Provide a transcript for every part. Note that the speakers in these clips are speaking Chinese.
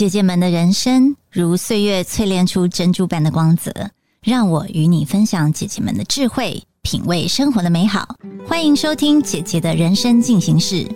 姐姐们的人生如岁月淬炼出珍珠般的光泽，让我与你分享姐姐们的智慧，品味生活的美好。欢迎收听姐姐的人生进行式。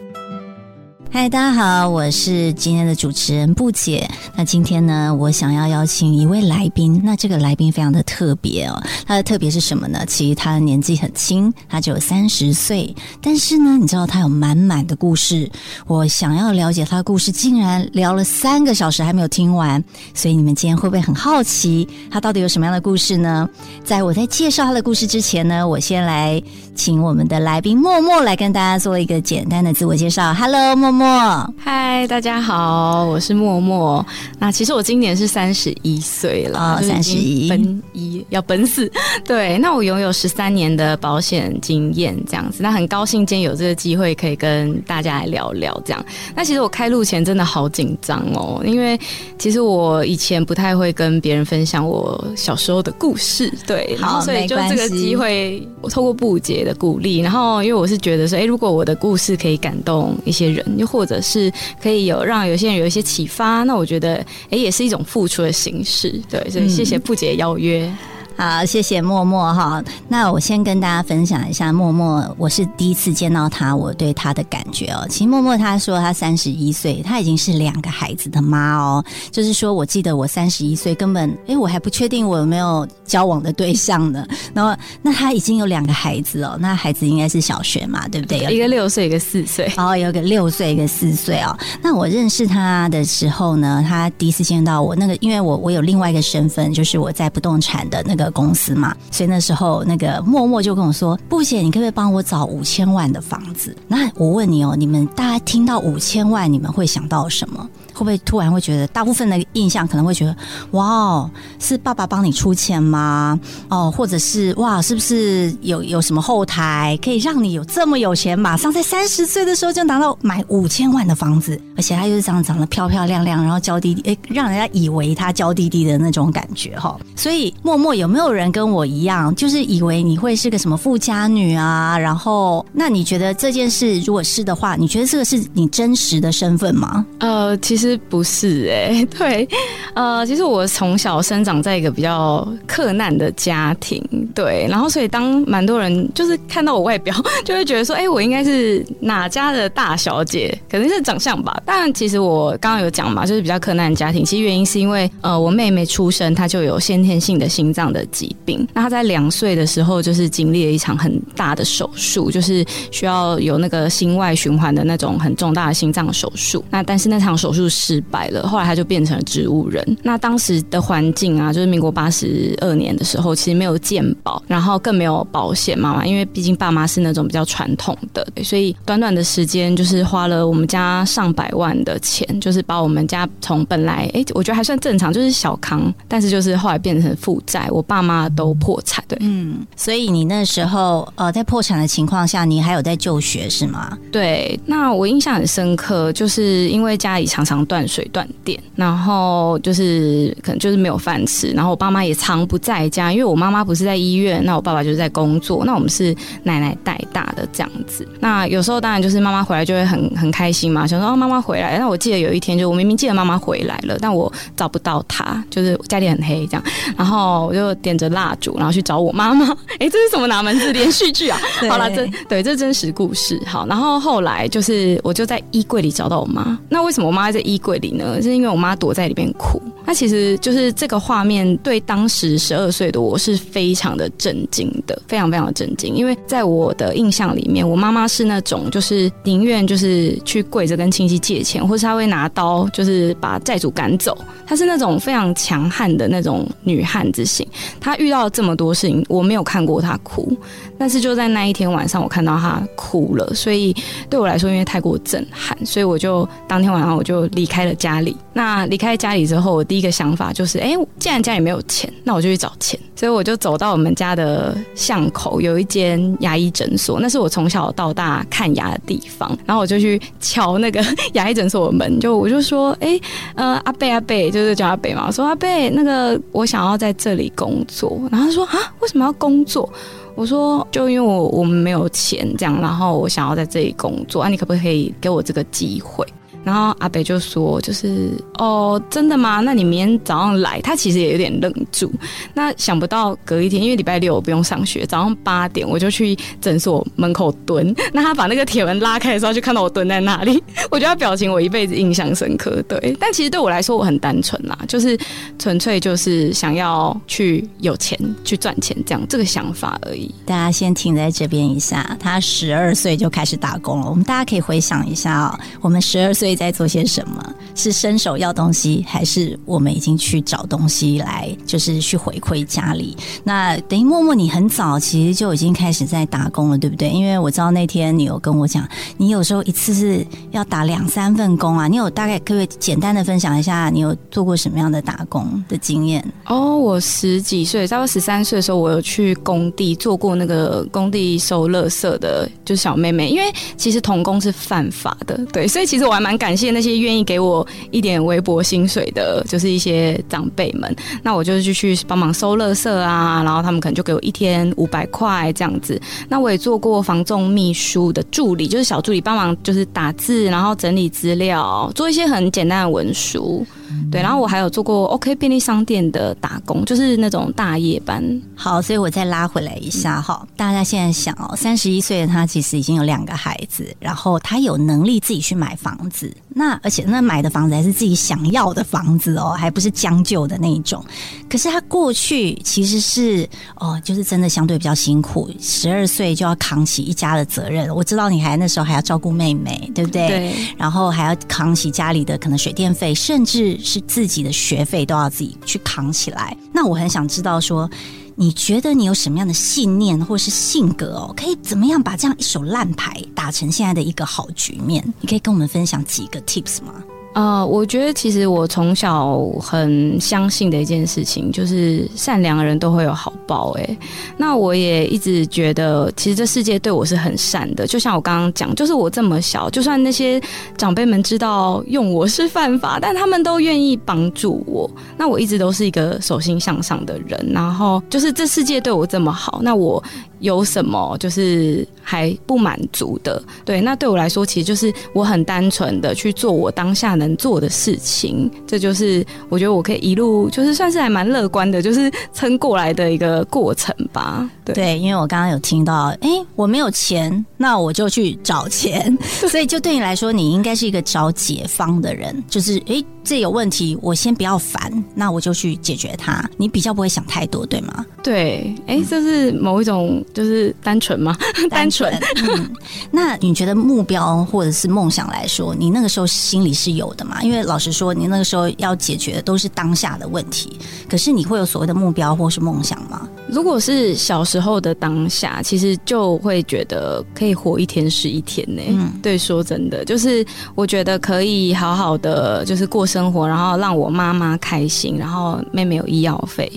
嗨，大家好，我是今天的主持人布姐。那今天呢，我想要邀请一位来宾。那这个来宾非常的特别哦，他的特别是什么呢？其实他的年纪很轻，他只有三十岁，但是呢，你知道他有满满的故事。我想要了解他的故事，竟然聊了三个小时还没有听完。所以你们今天会不会很好奇，他到底有什么样的故事呢？在我在介绍他的故事之前呢，我先来请我们的来宾默默来跟大家做一个简单的自我介绍。Hello，默默。嗨，大家好，我是默默。那其实我今年是三十一岁了，三十一奔一要奔四。对，那我拥有十三年的保险经验，这样子。那很高兴今天有这个机会可以跟大家来聊聊这样。那其实我开录前真的好紧张哦，因为其实我以前不太会跟别人分享我小时候的故事。对，好，所以就这个机会，我透过布姐的鼓励，然后因为我是觉得说，哎，如果我的故事可以感动一些人，又或者是可以有让有些人有一些启发，那我觉得哎也是一种付出的形式，对，所以谢谢布姐邀约。好，谢谢默默哈。那我先跟大家分享一下默默，我是第一次见到他，我对他的感觉哦。其实默默他说他三十一岁，他已经是两个孩子的妈哦。就是说我记得我三十一岁，根本哎我还不确定我有没有交往的对象呢。然后那他已经有两个孩子哦，那孩子应该是小学嘛，对不对？一个六岁，一个四岁。哦，有个六岁，一个四岁哦。那我认识他的时候呢，他第一次见到我，那个因为我我有另外一个身份，就是我在不动产的那个。的公司嘛，所以那时候那个默默就跟我说：“布姐，你可不可以帮我找五千万的房子？”那我问你哦，你们大家听到五千万，你们会想到什么？会不会突然会觉得，大部分的印象可能会觉得，哇哦，是爸爸帮你出钱吗？哦，或者是哇，是不是有有什么后台可以让你有这么有钱，马上在三十岁的时候就拿到买五千万的房子，而且他又是长长得漂漂亮亮，然后娇滴滴，哎，让人家以为他娇滴滴的那种感觉哈。所以默默有没有人跟我一样，就是以为你会是个什么富家女啊？然后，那你觉得这件事如果是的话，你觉得这个是你真实的身份吗？呃，其实。其实不是哎，对，呃，其实我从小生长在一个比较克难的家庭，对，然后所以当蛮多人就是看到我外表，就会觉得说，哎，我应该是哪家的大小姐，可能是长相吧。但其实我刚刚有讲嘛，就是比较克难的家庭，其实原因是因为呃，我妹妹出生她就有先天性的心脏的疾病，那她在两岁的时候就是经历了一场很大的手术，就是需要有那个心外循环的那种很重大的心脏手术。那但是那场手术。失败了，后来他就变成了植物人。那当时的环境啊，就是民国八十二年的时候，其实没有健保，然后更没有保险妈妈。因为毕竟爸妈是那种比较传统的，所以短短的时间就是花了我们家上百万的钱，就是把我们家从本来哎，我觉得还算正常，就是小康，但是就是后来变成负债，我爸妈都破产。对，嗯，所以你那时候呃，在破产的情况下，你还有在就学是吗？对，那我印象很深刻，就是因为家里常常。断水断电，然后就是可能就是没有饭吃，然后我爸妈也常不在家，因为我妈妈不是在医院，那我爸爸就是在工作，那我们是奶奶带大的这样子。那有时候当然就是妈妈回来就会很很开心嘛，想说哦妈妈回来。那我记得有一天就我明明记得妈妈回来了，但我找不到她，就是家里很黑这样，然后我就点着蜡烛，然后去找我妈妈。哎，这是什么哪门子连续剧啊？好了，这 对这真实故事。好，然后后来就是我就在衣柜里找到我妈。那为什么我妈在衣？衣柜里呢，是因为我妈躲在里边哭。那其实就是这个画面，对当时十二岁的我是非常的震惊的，非常非常的震惊。因为在我的印象里面，我妈妈是那种就是宁愿就是去跪着跟亲戚借钱，或是她会拿刀就是把债主赶走。她是那种非常强悍的那种女汉子型。她遇到这么多事情，我没有看过她哭，但是就在那一天晚上，我看到她哭了。所以对我来说，因为太过震撼，所以我就当天晚上我就离离开了家里。那离开家里之后，我第一个想法就是，哎，既然家里没有钱，那我就去找钱。所以我就走到我们家的巷口，有一间牙医诊所，那是我从小到大看牙的地方。然后我就去敲那个 牙医诊所的门，就我就说，哎，呃，阿贝阿贝，就是叫阿贝嘛。我说阿贝，那个我想要在这里工作。然后他说啊，为什么要工作？我说就因为我我们没有钱这样，然后我想要在这里工作啊，你可不可以给我这个机会？然后阿北就说：“就是哦，真的吗？那你明天早上来。”他其实也有点愣住。那想不到隔一天，因为礼拜六我不用上学，早上八点我就去诊所门口蹲。那他把那个铁门拉开的时候，就看到我蹲在那里。我觉得他表情我一辈子印象深刻。对，但其实对我来说我很单纯啦，就是纯粹就是想要去有钱去赚钱这样这个想法而已。大家先停在这边一下，他十二岁就开始打工了。我们大家可以回想一下哦，我们十二岁在做些什么？是伸手要东西，还是我们已经去找东西来，就是去回馈家里？那等于默默，你很早其实就已经开始在打工了，对不对？因为我知道那天你有跟我讲，你有时候一次是要打两三份工啊。你有大概可不可以简单的分享一下，你有做过什么样的打工的经验？哦，我十几岁，差不多十三岁的时候，我有去工地做过那个工地收垃圾的，就是小妹妹。因为其实童工是犯法的，对，所以其实我还蛮感谢那些愿意给我一点微薄薪水的，就是一些长辈们。那我就是去帮忙收垃圾啊，然后他们可能就给我一天五百块这样子。那我也做过房仲秘书的助理，就是小助理，帮忙就是打字，然后整理资料，做一些很简单的文书。对，然后我还有做过 OK 便利商店的打工，就是那种大夜班。好，所以我再拉回来一下哈，大家现在想哦，三十一岁的他其实已经有两个孩子，然后他有能力自己去买房子，那而且那买的房子还是自己想要的房子哦，还不是将就的那一种。可是他过去其实是哦，就是真的相对比较辛苦，十二岁就要扛起一家的责任。我知道你还那时候还要照顾妹妹，对不对？对。然后还要扛起家里的可能水电费，甚至。是自己的学费都要自己去扛起来。那我很想知道，说你觉得你有什么样的信念或是性格哦，可以怎么样把这样一手烂牌打成现在的一个好局面？你可以跟我们分享几个 tips 吗？呃，我觉得其实我从小很相信的一件事情，就是善良的人都会有好报。哎，那我也一直觉得，其实这世界对我是很善的。就像我刚刚讲，就是我这么小，就算那些长辈们知道用我是犯法，但他们都愿意帮助我。那我一直都是一个手心向上的人。然后就是这世界对我这么好，那我。有什么就是还不满足的？对，那对我来说，其实就是我很单纯的去做我当下的能做的事情。这就是我觉得我可以一路就是算是还蛮乐观的，就是撑过来的一个过程吧。对，因为我刚刚有听到，哎，我没有钱，那我就去找钱。所以就对你来说，你应该是一个找解方的人。就是，哎，这有问题，我先不要烦，那我就去解决它。你比较不会想太多，对吗？对，哎，这是某一种。就是单纯吗？单纯。嗯，那你觉得目标或者是梦想来说，你那个时候心里是有的嘛？因为老实说，你那个时候要解决的都是当下的问题。可是你会有所谓的目标或是梦想吗？如果是小时候的当下，其实就会觉得可以活一天是一天呢。嗯，对，说真的，就是我觉得可以好好的就是过生活，然后让我妈妈开心，然后妹妹有医药费。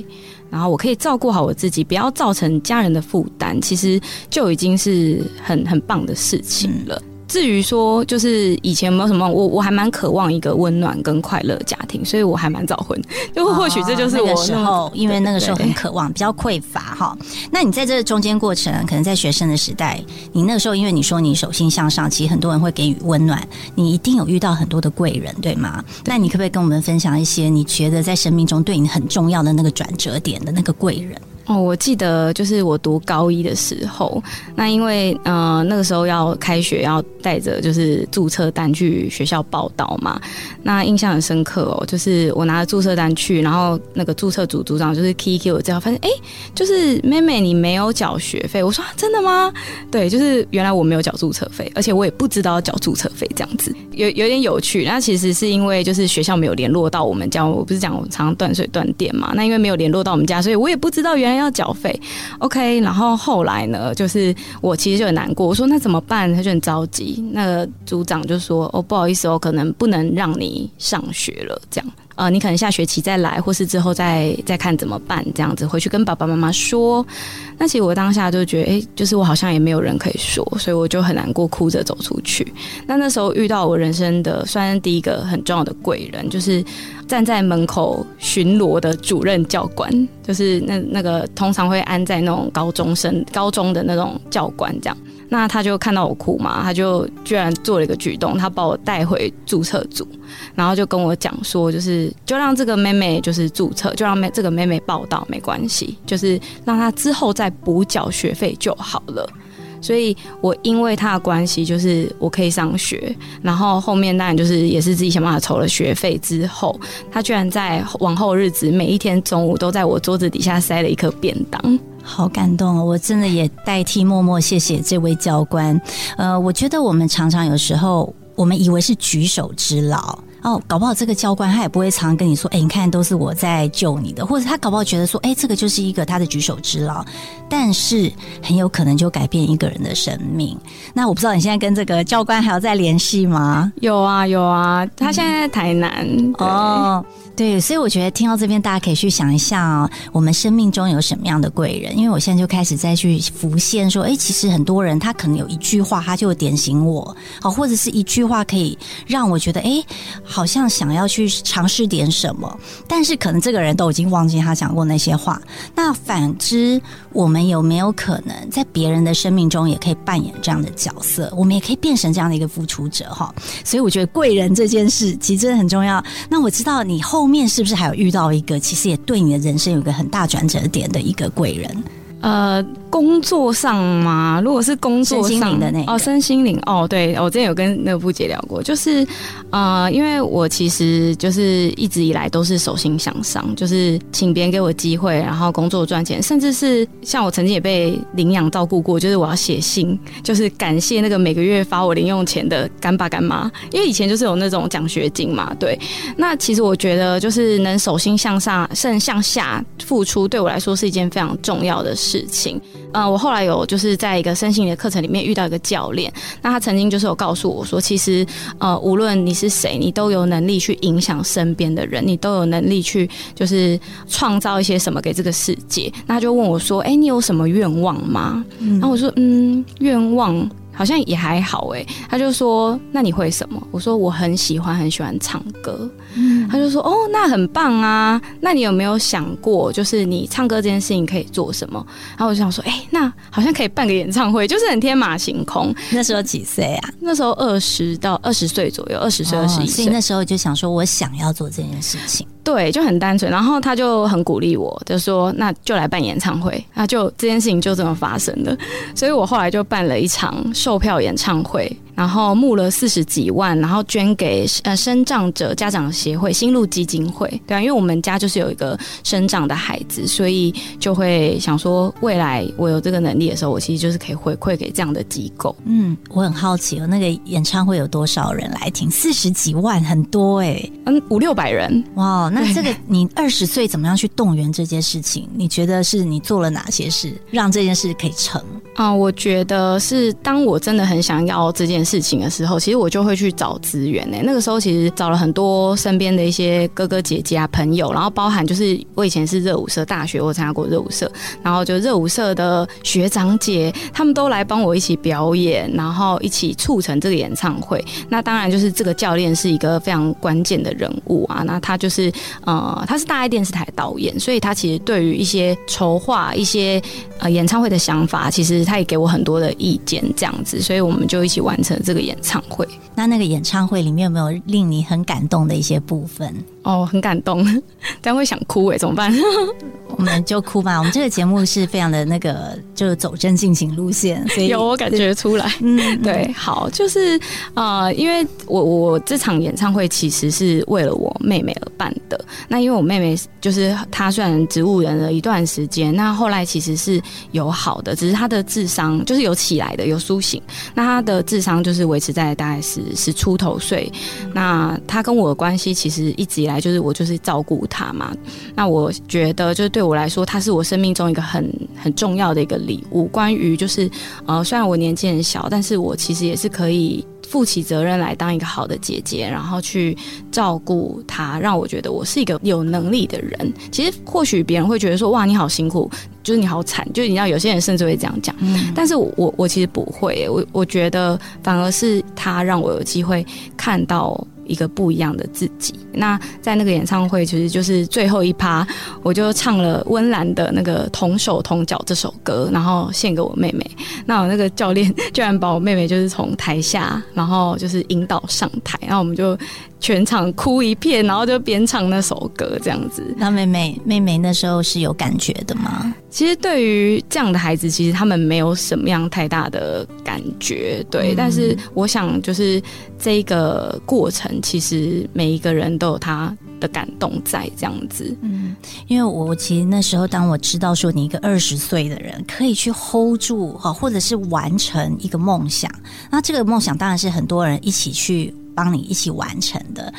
然后我可以照顾好我自己，不要造成家人的负担，其实就已经是很很棒的事情了。至于说，就是以前有没有什么，我我还蛮渴望一个温暖跟快乐家庭，所以我还蛮早婚。就或许这就是我时候，因为那个时候很渴望，比较匮乏哈。那你在这中间过程，可能在学生的时代，你那个时候，因为你说你手心向上，其实很多人会给予温暖，你一定有遇到很多的贵人，对吗？那你可不可以跟我们分享一些你觉得在生命中对你很重要的那个转折点的那个贵人？哦，我记得就是我读高一的时候，那因为呃那个时候要开学，要带着就是注册单去学校报道嘛。那印象很深刻哦，就是我拿着注册单去，然后那个注册组组长就是 KIK 我之后发现，哎，就是妹妹你没有缴学费。我说真的吗？对，就是原来我没有缴注册费，而且我也不知道缴注册费这样子，有有点有趣。那其实是因为就是学校没有联络到我们家，我不是讲我常常断水断电嘛。那因为没有联络到我们家，所以我也不知道原来。要缴费，OK，然后后来呢，就是我其实就很难过，我说那怎么办？他就很着急。那个组长就说：“哦，不好意思，我可能不能让你上学了，这样。”呃，你可能下学期再来，或是之后再再看怎么办，这样子回去跟爸爸妈妈说。那其实我当下就觉得，哎，就是我好像也没有人可以说，所以我就很难过，哭着走出去。那那时候遇到我人生的算第一个很重要的贵人，就是站在门口巡逻的主任教官，就是那那个通常会安在那种高中生高中的那种教官这样。那他就看到我哭嘛，他就居然做了一个举动，他把我带回注册组，然后就跟我讲说，就是就让这个妹妹就是注册，就让妹这个妹妹报道没关系，就是让她之后再补缴学费就好了。所以我因为他的关系，就是我可以上学，然后后面当然就是也是自己想办法筹了学费之后，他居然在往后日子每一天中午都在我桌子底下塞了一颗便当。好感动哦！我真的也代替默默谢谢这位教官。呃，我觉得我们常常有时候，我们以为是举手之劳哦，搞不好这个教官他也不会常跟你说，哎，你看都是我在救你的，或者他搞不好觉得说，哎，这个就是一个他的举手之劳，但是很有可能就改变一个人的生命。那我不知道你现在跟这个教官还有在联系吗？有啊，有啊，他现在在台南哦。对，所以我觉得听到这边，大家可以去想一下，我们生命中有什么样的贵人？因为我现在就开始再去浮现，说，哎，其实很多人他可能有一句话，他就点醒我，好，或者是一句话可以让我觉得，哎，好像想要去尝试点什么，但是可能这个人都已经忘记他讲过那些话。那反之，我们有没有可能在别人的生命中也可以扮演这样的角色？我们也可以变成这样的一个付出者，哈。所以我觉得贵人这件事其实真的很重要。那我知道你后。面是不是还有遇到一个，其实也对你的人生有个很大转折点的一个贵人？呃，工作上吗，如果是工作上的那哦，身心灵哦，对我之前有跟那个布姐聊过，就是呃，因为我其实就是一直以来都是手心向上，就是请别人给我机会，然后工作赚钱，甚至是像我曾经也被领养照顾过，就是我要写信，就是感谢那个每个月发我零用钱的干爸干妈，因为以前就是有那种奖学金嘛，对。那其实我觉得，就是能手心向上，甚至向下付出，对我来说是一件非常重要的。事情，嗯，我后来有就是在一个身心的课程里面遇到一个教练，那他曾经就是有告诉我说，其实呃，无论你是谁，你都有能力去影响身边的人，你都有能力去就是创造一些什么给这个世界。那他就问我说，哎，你有什么愿望吗？然后我说，嗯，愿望。好像也还好哎，他就说：“那你会什么？”我说：“我很喜欢很喜欢唱歌。”他就说：“哦，那很棒啊！那你有没有想过，就是你唱歌这件事情可以做什么？”然后我就想说：“哎，那好像可以办个演唱会，就是很天马行空。”那时候几岁啊？那时候二十到二十岁左右，二十岁二十一岁。所以那时候就想说，我想要做这件事情。对，就很单纯。然后他就很鼓励我，就说：“那就来办演唱会。”那就这件事情就这么发生了。所以我后来就办了一场售票演唱会。然后募了四十几万，然后捐给呃生长者家长协会新路基金会，对啊，因为我们家就是有一个生长的孩子，所以就会想说，未来我有这个能力的时候，我其实就是可以回馈给这样的机构。嗯，我很好奇哦，那个演唱会有多少人来听？四十几万，很多哎，嗯，五六百人。哇，那这个你二十岁怎么样去动员这件事情？你觉得是你做了哪些事，让这件事可以成？啊，我觉得是当我真的很想要这件。事事情的时候，其实我就会去找资源呢。那个时候其实找了很多身边的一些哥哥姐姐啊、朋友，然后包含就是我以前是热舞社，大学我参加过热舞社，然后就热舞社的学长姐，他们都来帮我一起表演，然后一起促成这个演唱会。那当然就是这个教练是一个非常关键的人物啊。那他就是呃，他是大爱电视台导演，所以他其实对于一些筹划一些呃演唱会的想法，其实他也给我很多的意见，这样子，所以我们就一起完成。这个演唱会，那那个演唱会里面有没有令你很感动的一些部分？哦，很感动，但会想哭哎，怎么办？我们就哭吧。我们这个节目是非常的那个，就是走真性情路线，所以 有我感觉出来。嗯，对，好，就是呃，因为我我这场演唱会其实是为了我妹妹而办的。那因为我妹妹就是她虽然植物人了一段时间，那后来其实是有好的，只是她的智商就是有起来的，有苏醒。那她的智商就是维持在大概是十出头岁。那他跟我的关系其实一直以来。就是我就是照顾他嘛，那我觉得就是对我来说，他是我生命中一个很很重要的一个礼物。关于就是呃，虽然我年纪很小，但是我其实也是可以负起责任来当一个好的姐姐，然后去照顾她，让我觉得我是一个有能力的人。其实或许别人会觉得说哇，你好辛苦，就是你好惨，就是你知道有些人甚至会这样讲，但是我我其实不会，我我觉得反而是他让我有机会看到。一个不一样的自己。那在那个演唱会，其实就是最后一趴，我就唱了温岚的那个《同手同脚》这首歌，然后献给我妹妹。那我那个教练 居然把我妹妹就是从台下，然后就是引导上台，然后我们就全场哭一片，然后就边唱那首歌这样子。那妹妹妹妹那时候是有感觉的吗？其实对于这样的孩子，其实他们没有什么样太大的感觉，对。但是我想，就是这个过程，其实每一个人都有他的感动在这样子。嗯，因为我其实那时候，当我知道说你一个二十岁的人可以去 hold 住哈，或者是完成一个梦想，那这个梦想当然是很多人一起去帮你一起完成的。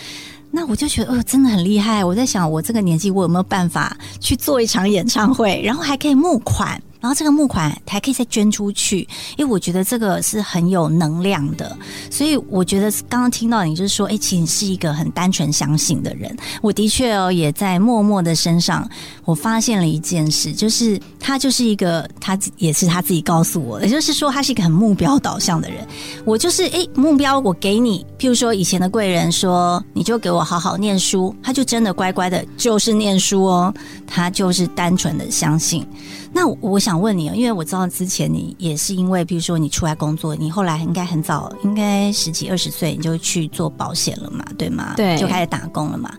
那我就觉得，哦，真的很厉害。我在想，我这个年纪，我有没有办法去做一场演唱会，然后还可以募款？然后这个募款还可以再捐出去，因为我觉得这个是很有能量的。所以我觉得刚刚听到你就是说，哎，其实是一个很单纯相信的人。我的确哦，也在默默的身上，我发现了一件事，就是他就是一个，他也是他自己告诉我，也就是说，他是一个很目标导向的人。我就是哎，目标我给你，譬如说以前的贵人说，你就给我好好念书，他就真的乖乖的，就是念书哦，他就是单纯的相信。那我想问你，因为我知道之前你也是因为，比如说你出来工作，你后来应该很早，应该十几二十岁你就去做保险了嘛，对吗？对，就开始打工了嘛。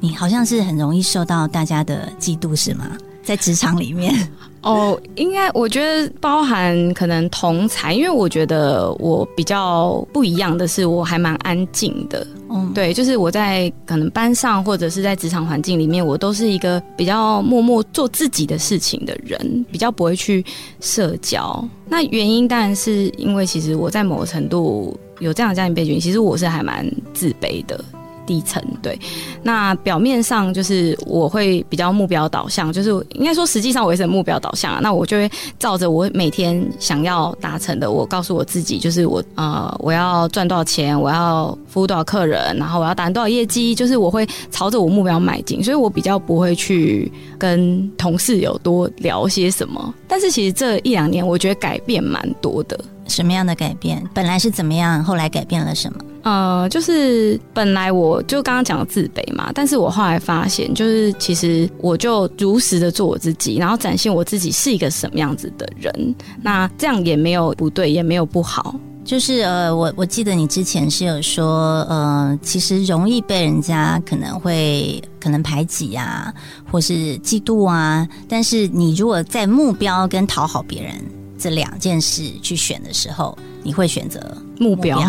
你好像是很容易受到大家的嫉妒，是吗？在职场里面。哦，应该我觉得包含可能同才，因为我觉得我比较不一样的是，我还蛮安静的。嗯，对，就是我在可能班上或者是在职场环境里面，我都是一个比较默默做自己的事情的人，比较不会去社交。那原因当然是因为其实我在某个程度有这样的家庭背景，其实我是还蛮自卑的。底层对，那表面上就是我会比较目标导向，就是应该说实际上我也是目标导向啊。那我就会照着我每天想要达成的，我告诉我自己，就是我呃我要赚多少钱，我要服务多少客人，然后我要达成多少业绩，就是我会朝着我目标迈进。所以我比较不会去跟同事有多聊些什么。但是其实这一两年，我觉得改变蛮多的。什么样的改变？本来是怎么样，后来改变了什么？呃，就是本来我就刚刚讲的自卑嘛，但是我后来发现，就是其实我就如实的做我自己，然后展现我自己是一个什么样子的人，那这样也没有不对，也没有不好。就是呃，我我记得你之前是有说，呃，其实容易被人家可能会可能排挤啊，或是嫉妒啊，但是你如果在目标跟讨好别人这两件事去选的时候，你会选择目标。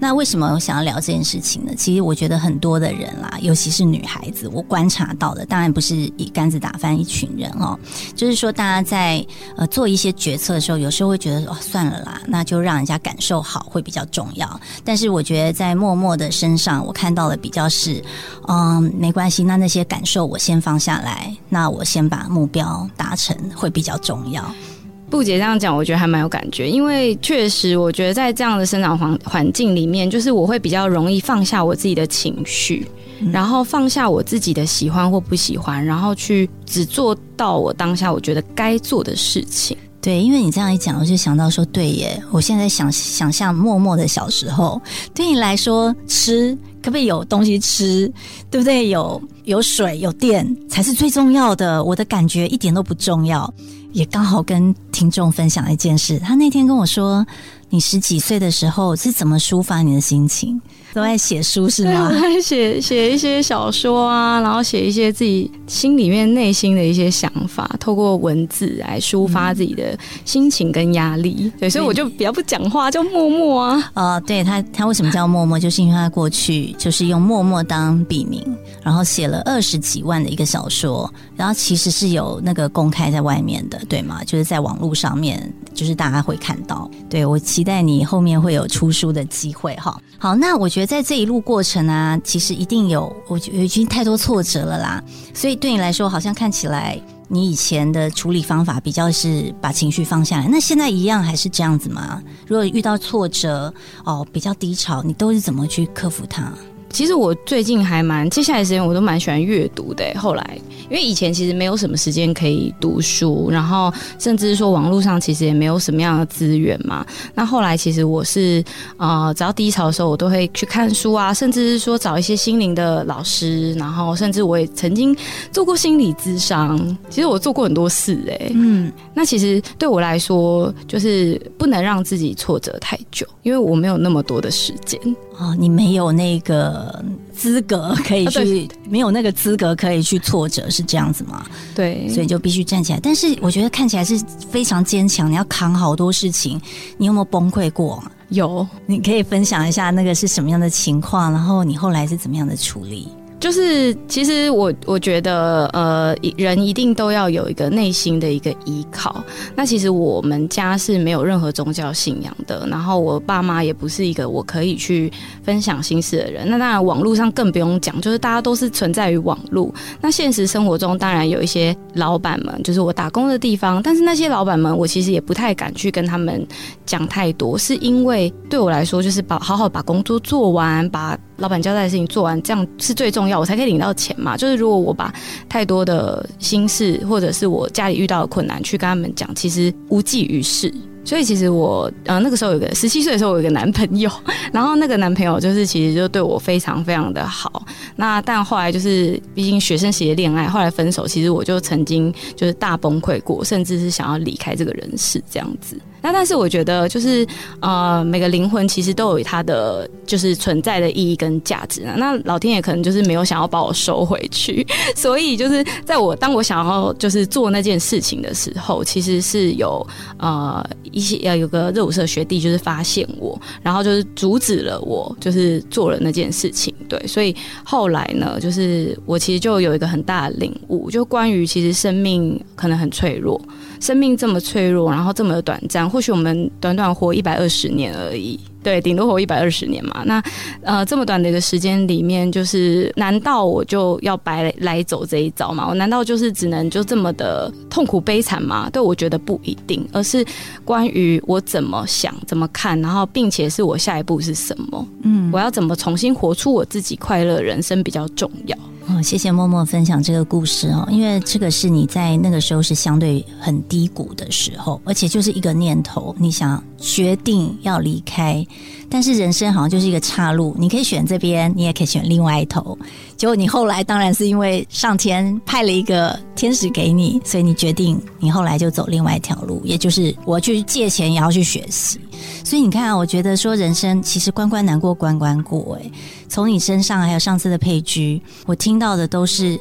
那为什么我想要聊这件事情呢？其实我觉得很多的人啦，尤其是女孩子，我观察到的，当然不是一竿子打翻一群人哦。就是说，大家在呃做一些决策的时候，有时候会觉得哦，算了啦，那就让人家感受好会比较重要。但是我觉得在默默的身上，我看到的比较是，嗯，没关系，那那些感受我先放下来，那我先把目标达成会比较重要。布姐这样讲，我觉得还蛮有感觉，因为确实，我觉得在这样的生长环环境里面，就是我会比较容易放下我自己的情绪，然后放下我自己的喜欢或不喜欢，然后去只做到我当下我觉得该做的事情。对，因为你这样一讲，我就想到说，对耶，我现在想想象默默的小时候，对你来说，吃可不可以有东西吃，对不对？有有水有电才是最重要的，我的感觉一点都不重要。也刚好跟听众分享一件事，他那天跟我说，你十几岁的时候是怎么抒发你的心情？都在写书是吗？在写写一些小说啊，然后写一些自己心里面内心的一些想法，透过文字来抒发自己的心情跟压力。对，所以我就比较不讲话，叫默默啊。呃，对他，他为什么叫默默？就是因为他过去就是用默默当笔名，然后写了二十几万的一个小说，然后其实是有那个公开在外面的，对吗？就是在网络上面，就是大家会看到。对我期待你后面会有出书的机会哈。好，那我觉得在这一路过程啊，其实一定有，我觉得已经太多挫折了啦。所以对你来说，好像看起来你以前的处理方法比较是把情绪放下来。那现在一样还是这样子吗？如果遇到挫折哦，比较低潮，你都是怎么去克服它？其实我最近还蛮，接下来时间我都蛮喜欢阅读的。后来，因为以前其实没有什么时间可以读书，然后甚至说网络上其实也没有什么样的资源嘛。那后来其实我是呃，只要低潮的时候，我都会去看书啊，甚至是说找一些心灵的老师，然后甚至我也曾经做过心理咨商。其实我做过很多事哎，嗯，那其实对我来说，就是不能让自己挫折太久，因为我没有那么多的时间。哦，你没有那个资格可以去，没有那个资格可以去挫折，是这样子吗？对，所以就必须站起来。但是我觉得看起来是非常坚强，你要扛好多事情。你有没有崩溃过？有，你可以分享一下那个是什么样的情况，然后你后来是怎么样的处理？就是，其实我我觉得，呃，人一定都要有一个内心的一个依靠。那其实我们家是没有任何宗教信仰的，然后我爸妈也不是一个我可以去分享心事的人。那当然，网络上更不用讲，就是大家都是存在于网络。那现实生活中，当然有一些老板们，就是我打工的地方，但是那些老板们，我其实也不太敢去跟他们讲太多，是因为对我来说，就是把好好把工作做完，把。老板交代的事情做完，这样是最重要，我才可以领到钱嘛。就是如果我把太多的心事，或者是我家里遇到的困难去跟他们讲，其实无济于事。所以其实我呃那个时候有个十七岁的时候，我有个男朋友，然后那个男朋友就是其实就对我非常非常的好。那但后来就是毕竟学生时期恋爱，后来分手，其实我就曾经就是大崩溃过，甚至是想要离开这个人世这样子。那但是我觉得就是呃每个灵魂其实都有它的就是存在的意义跟价值啊。那老天爷可能就是没有想要把我收回去，所以就是在我当我想要就是做那件事情的时候，其实是有呃一些要有个热舞社学弟就是发现我，然后就是阻止了我，就是做了那件事情。对，所以后来呢，就是我其实就有一个很大的领悟，就关于其实生命可能很脆弱。生命这么脆弱，然后这么短暂，或许我们短短活一百二十年而已，对，顶多活一百二十年嘛。那呃，这么短的一个时间里面，就是难道我就要白来走这一遭吗？我难道就是只能就这么的痛苦悲惨吗？对，我觉得不一定，而是关于我怎么想、怎么看，然后并且是我下一步是什么？嗯，我要怎么重新活出我自己快乐人生比较重要。哦，谢谢默默分享这个故事哦，因为这个是你在那个时候是相对很低谷的时候，而且就是一个念头，你想决定要离开，但是人生好像就是一个岔路，你可以选这边，你也可以选另外一头。结果你后来当然是因为上天派了一个天使给你，所以你决定你后来就走另外一条路，也就是我去借钱也要去学习。所以你看，我觉得说人生其实关关难过关关过，哎。从你身上，还有上次的配居，我听到的都是，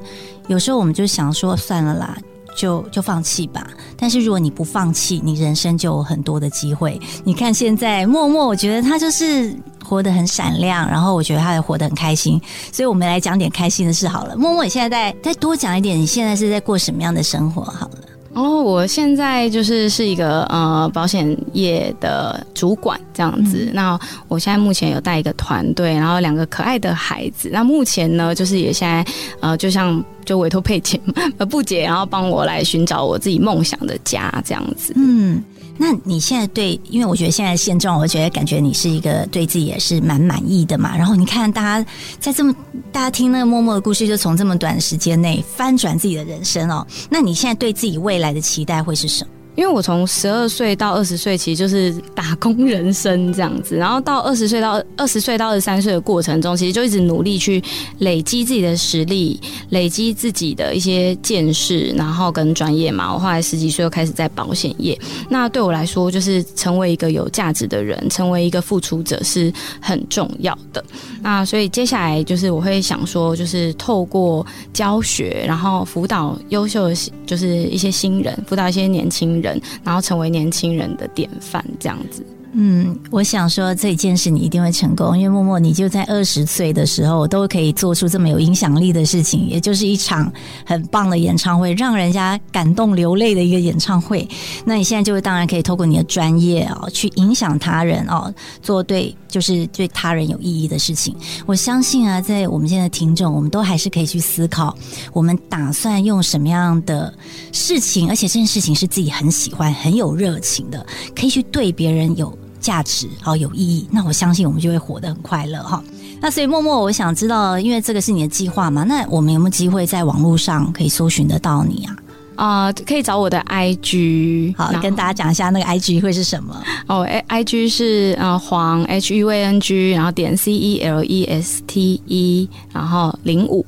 有时候我们就想说算了啦，就就放弃吧。但是如果你不放弃，你人生就有很多的机会。你看现在默默，我觉得他就是活得很闪亮，然后我觉得他也活得很开心。所以我们来讲点开心的事好了。默默，你现在再再多讲一点，你现在是在过什么样的生活？好了。哦，我现在就是是一个呃保险业的主管这样子。那我现在目前有带一个团队，然后两个可爱的孩子。那目前呢，就是也现在呃，就像就委托佩姐呃布姐，然后帮我来寻找我自己梦想的家这样子。嗯。那你现在对，因为我觉得现在现状，我觉得感觉你是一个对自己也是蛮满意的嘛。然后你看，大家在这么大家听那个默默的故事，就从这么短的时间内翻转自己的人生哦。那你现在对自己未来的期待会是什么？因为我从十二岁到二十岁，其实就是打工人生这样子，然后到二十岁到二十岁到二十三岁的过程中，其实就一直努力去累积自己的实力，累积自己的一些见识，然后跟专业嘛。我后来十几岁又开始在保险业，那对我来说，就是成为一个有价值的人，成为一个付出者是很重要的。那所以接下来就是我会想说，就是透过教学，然后辅导优秀的，就是一些新人，辅导一些年轻人。然后成为年轻人的典范，这样子。嗯，我想说这件事你一定会成功，因为默默你就在二十岁的时候都可以做出这么有影响力的事情，也就是一场很棒的演唱会，让人家感动流泪的一个演唱会。那你现在就当然可以透过你的专业哦，去影响他人哦，做对就是对他人有意义的事情。我相信啊，在我们现在听众，我们都还是可以去思考，我们打算用什么样的事情，而且这件事情是自己很喜欢、很有热情的，可以去对别人有。价值好有意义，那我相信我们就会活得很快乐哈。那所以默默，我想知道，因为这个是你的计划嘛，那我们有没有机会在网络上可以搜寻得到你啊？啊，可以找我的 IG，好，跟大家讲一下那个 IG 会是什么哦？i g 是呃黄 H U A N G，然后点 C E L E S T E，然后零五。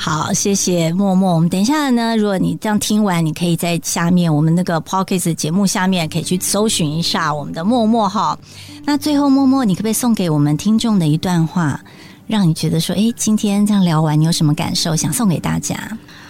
好，谢谢默默。我们等一下呢，如果你这样听完，你可以在下面我们那个 Pockets 节目下面可以去搜寻一下我们的默默哈。那最后默默，你可不可以送给我们听众的一段话，让你觉得说，哎，今天这样聊完，你有什么感受想送给大家？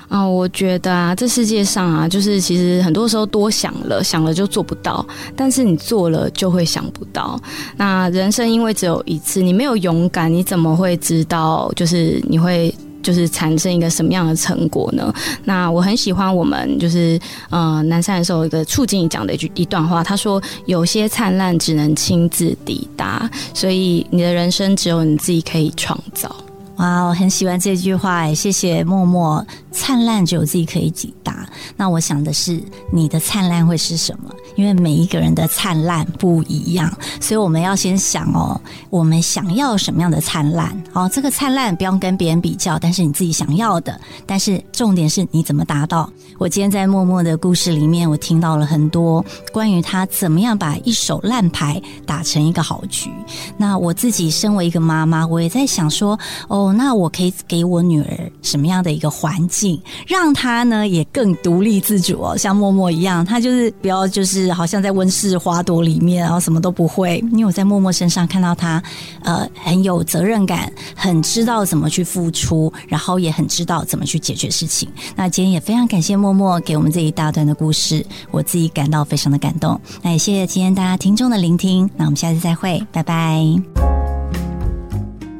啊，我觉得啊，这世界上啊，就是其实很多时候多想了，想了就做不到，但是你做了就会想不到。那人生因为只有一次，你没有勇敢，你怎么会知道？就是你会就是产生一个什么样的成果呢？那我很喜欢我们就是呃南山的时候一个促进讲的一句一段话，他说：“有些灿烂只能亲自抵达，所以你的人生只有你自己可以创造。”哇，我很喜欢这句话，谢谢默默。灿烂只有自己可以抵达。那我想的是，你的灿烂会是什么？因为每一个人的灿烂不一样，所以我们要先想哦，我们想要什么样的灿烂？哦，这个灿烂不用跟别人比较，但是你自己想要的。但是重点是你怎么达到？我今天在默默的故事里面，我听到了很多关于他怎么样把一手烂牌打成一个好局。那我自己身为一个妈妈，我也在想说，哦，那我可以给我女儿什么样的一个环境，让她呢也更独立自主哦，像默默一样，她就是不要就是好像在温室花朵里面，然后什么都不会。因为我在默默身上看到她，呃，很有责任感，很知道怎么去付出，然后也很知道怎么去解决事情。那今天也非常感谢默。默默给我们这一大段的故事，我自己感到非常的感动。那也谢谢今天大家听众的聆听，那我们下次再会，拜拜。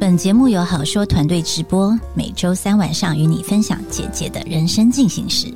本节目由好说团队直播每周三晚上与你分享姐姐的人生进行时。